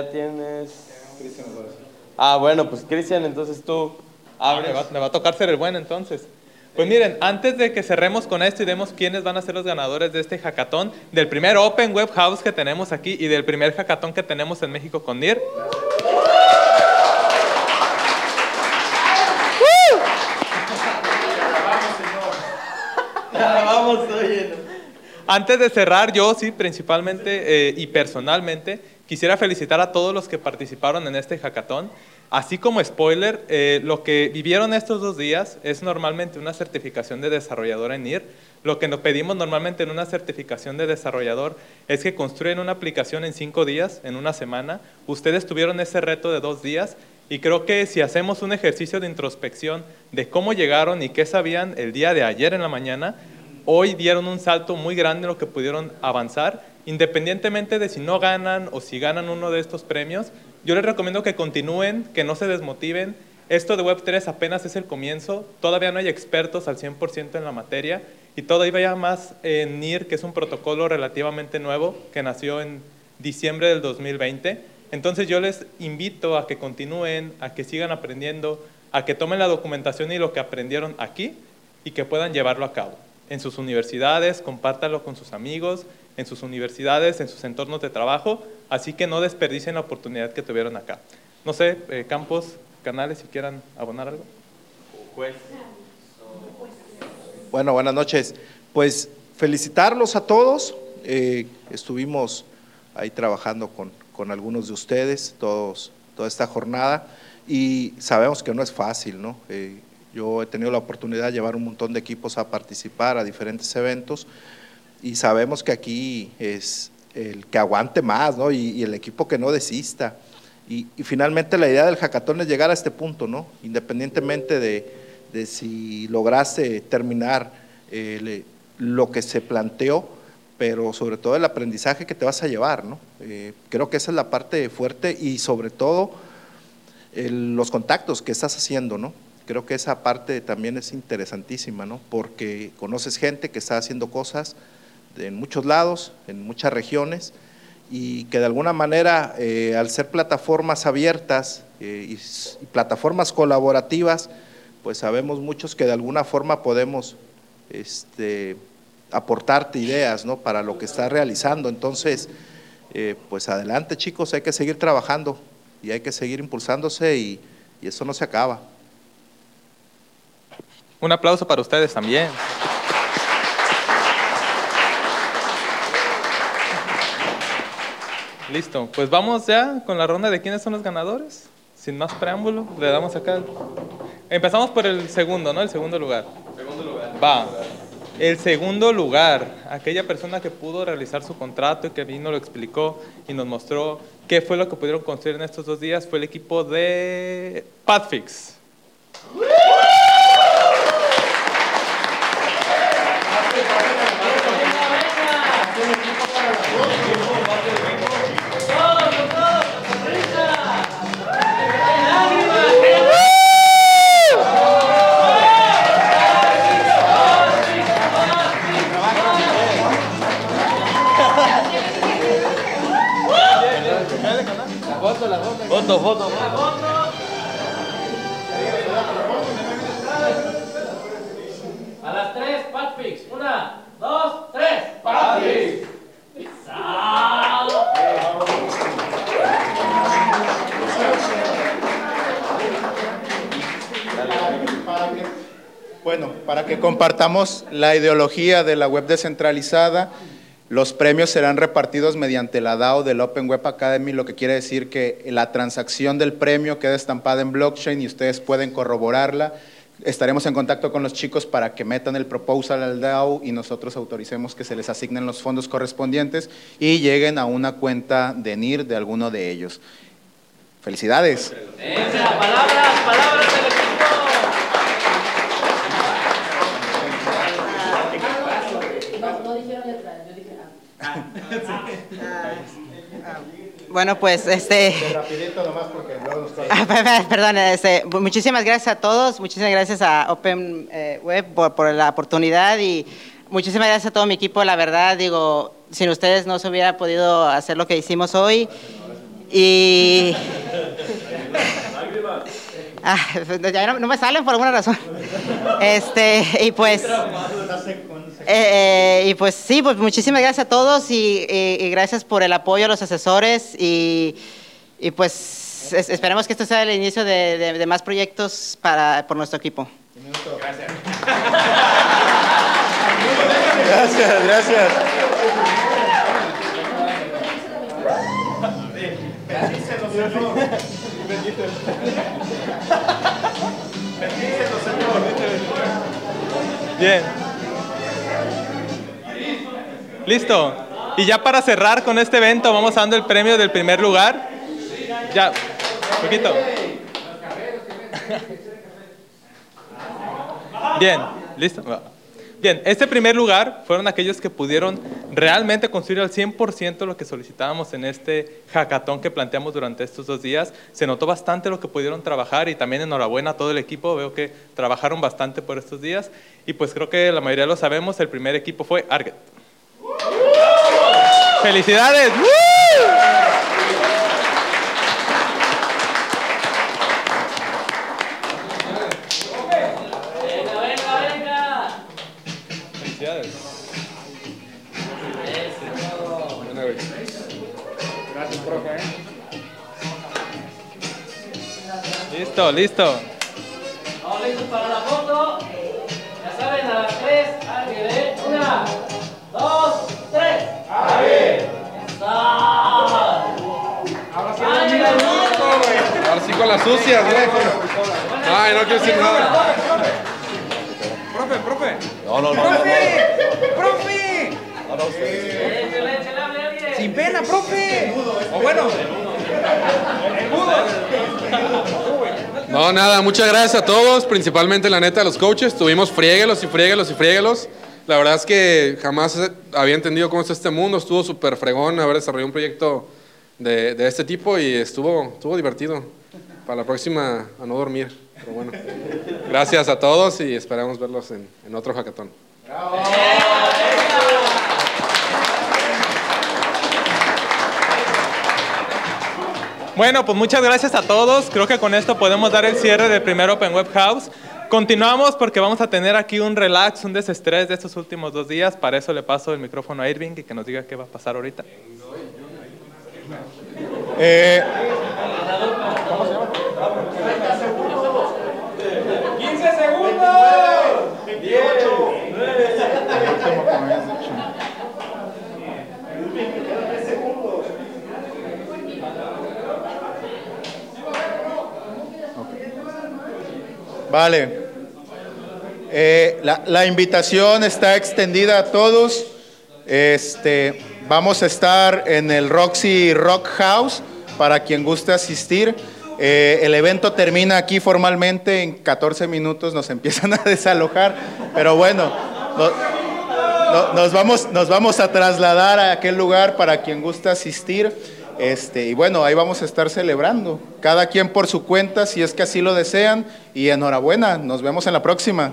Ya tienes... Ah, bueno, pues Cristian, entonces tú Ah, abres. me, va, me va a tocar ser el bueno entonces. Pues miren, antes de que cerremos con esto y demos quiénes van a ser los ganadores de este hackathon, del primer Open Web House que tenemos aquí y del primer hackathon que tenemos en México con NIR. Antes de cerrar, yo sí, principalmente eh, y personalmente, quisiera felicitar a todos los que participaron en este hackathon. Así como spoiler, eh, lo que vivieron estos dos días es normalmente una certificación de desarrollador en NIR. Lo que nos pedimos normalmente en una certificación de desarrollador es que construyen una aplicación en cinco días, en una semana. Ustedes tuvieron ese reto de dos días y creo que si hacemos un ejercicio de introspección de cómo llegaron y qué sabían el día de ayer en la mañana, hoy dieron un salto muy grande en lo que pudieron avanzar, independientemente de si no ganan o si ganan uno de estos premios. Yo les recomiendo que continúen, que no se desmotiven. Esto de Web3 apenas es el comienzo, todavía no hay expertos al 100% en la materia y todavía más en NIR, que es un protocolo relativamente nuevo que nació en diciembre del 2020. Entonces yo les invito a que continúen, a que sigan aprendiendo, a que tomen la documentación y lo que aprendieron aquí y que puedan llevarlo a cabo en sus universidades, compártanlo con sus amigos, en sus universidades, en sus entornos de trabajo, así que no desperdicien la oportunidad que tuvieron acá. No sé, eh, campos, canales, si quieran abonar algo. Bueno, buenas noches. Pues felicitarlos a todos. Eh, estuvimos ahí trabajando con, con algunos de ustedes todos, toda esta jornada y sabemos que no es fácil, ¿no? Eh, yo he tenido la oportunidad de llevar un montón de equipos a participar a diferentes eventos y sabemos que aquí es el que aguante más, ¿no? Y, el equipo que no desista. Y, finalmente la idea del hackathon es llegar a este punto, ¿no? Independientemente de, si lograste terminar eh, lo que se planteó, pero sobre todo el aprendizaje que te vas a llevar, ¿no? Eh, creo que esa es la parte fuerte y sobre todo el, los contactos que estás haciendo, ¿no? Creo que esa parte también es interesantísima, ¿no? Porque conoces gente que está haciendo cosas en muchos lados, en muchas regiones, y que de alguna manera, eh, al ser plataformas abiertas eh, y, plataformas colaborativas, pues sabemos muchos que de alguna forma podemos este, aportarte ideas para lo que estás realizando. Entonces, eh, pues adelante chicos, hay que seguir trabajando y hay que seguir impulsándose y eso no se acaba. Un aplauso para ustedes también. Listo, pues vamos ya con la ronda de quiénes son los ganadores. Sin más preámbulo, le damos acá. Empezamos por el segundo, ¿no? El segundo lugar. Segundo lugar. Va. El segundo lugar, aquella persona que pudo realizar su contrato y que vino, lo explicó y nos mostró qué fue lo que pudieron construir en estos dos días, fue el equipo de Padfix. Foto, foto. A las tres, Patfix. Una, dos, tres. Patfix. Bueno, para que compartamos la ideología de la web descentralizada, los premios serán repartidos mediante la DAO del Open Web Academy, lo que quiere decir que la transacción del premio queda estampada en blockchain y ustedes pueden corroborarla. Estaremos en contacto con los chicos para que metan el proposal al DAO y nosotros autoricemos que se les asignen los fondos correspondientes y lleguen a una cuenta de NIR de alguno de ellos. Felicidades. Palabras, palabras del equipo. Bueno, pues este. Rapidito nomás porque luego nos Perdón, este, muchísimas gracias a todos, muchísimas gracias a Open eh, Web por, por, la oportunidad y muchísimas gracias a todo mi equipo. La verdad, digo, sin ustedes no se hubiera podido hacer lo que hicimos hoy. Y... Ah, ya no, no me salen por alguna razón. Este, y pues... eh, y pues sí, pues muchísimas gracias a todos y, gracias por el apoyo a los asesores y, y pues es- esperemos que esto sea el inicio de, de- más proyectos para, por nuestro equipo. Gracias, gracias. Bien. Listo. Y ya para cerrar con este evento, vamos dando el premio del primer lugar. Ya, poquito. Bien, listo. Bien, este primer lugar fueron aquellos que pudieron realmente construir al 100% lo que solicitábamos en este hackathon que planteamos durante estos dos días. Se notó bastante lo que pudieron trabajar y también enhorabuena a todo el equipo. Veo que trabajaron bastante por estos días y pues creo que la mayoría lo sabemos. El primer equipo fue Arget. ¡Felicidades! ¡Woo! Venga, venga, venga. Felicidades. Listo, listo. Vamos listos para la foto. Ya saben, a las tres, alguien, ¿eh? Una, Ahora sí, Ahora sí con las sucias, güey. Ay, no quiero decir nada. Profe, profe. No, no, no. ¡Profe! ¡Profe! Échale, hable alguien. ¡Sin pena, profe! O bueno. No, nada, muchas gracias a todos, principalmente la neta a los coaches. Tuvimos friéguelos y friéguelos y friéguelos. La verdad es que jamás había entendido cómo es este mundo. Estuvo súper fregón haber desarrollado un proyecto de, de este tipo y estuvo, estuvo divertido. Para la próxima, a no dormir. Pero bueno, gracias a todos y esperamos verlos en, en otro hackathon. Bueno, pues muchas gracias a todos. Creo que con esto podemos dar el cierre del primer Open Web House. Continuamos porque vamos a tener aquí un relax, un desestrés de estos últimos dos días. Para eso le paso el micrófono a Irving y que nos diga qué va a pasar ahorita. Eh, Vale. Eh, la, invitación está extendida a todos. Este, vamos a estar en el Roxy Rock House para quien guste asistir. Eh, el evento termina aquí formalmente, en 14 minutos nos empiezan a desalojar, pero bueno, no- no- nos, vamos, nos vamos a trasladar a aquel lugar para quien guste asistir. Este, y bueno, ahí vamos a estar celebrando, cada quien por su cuenta, si es que así lo desean. Y enhorabuena, nos vemos en la próxima.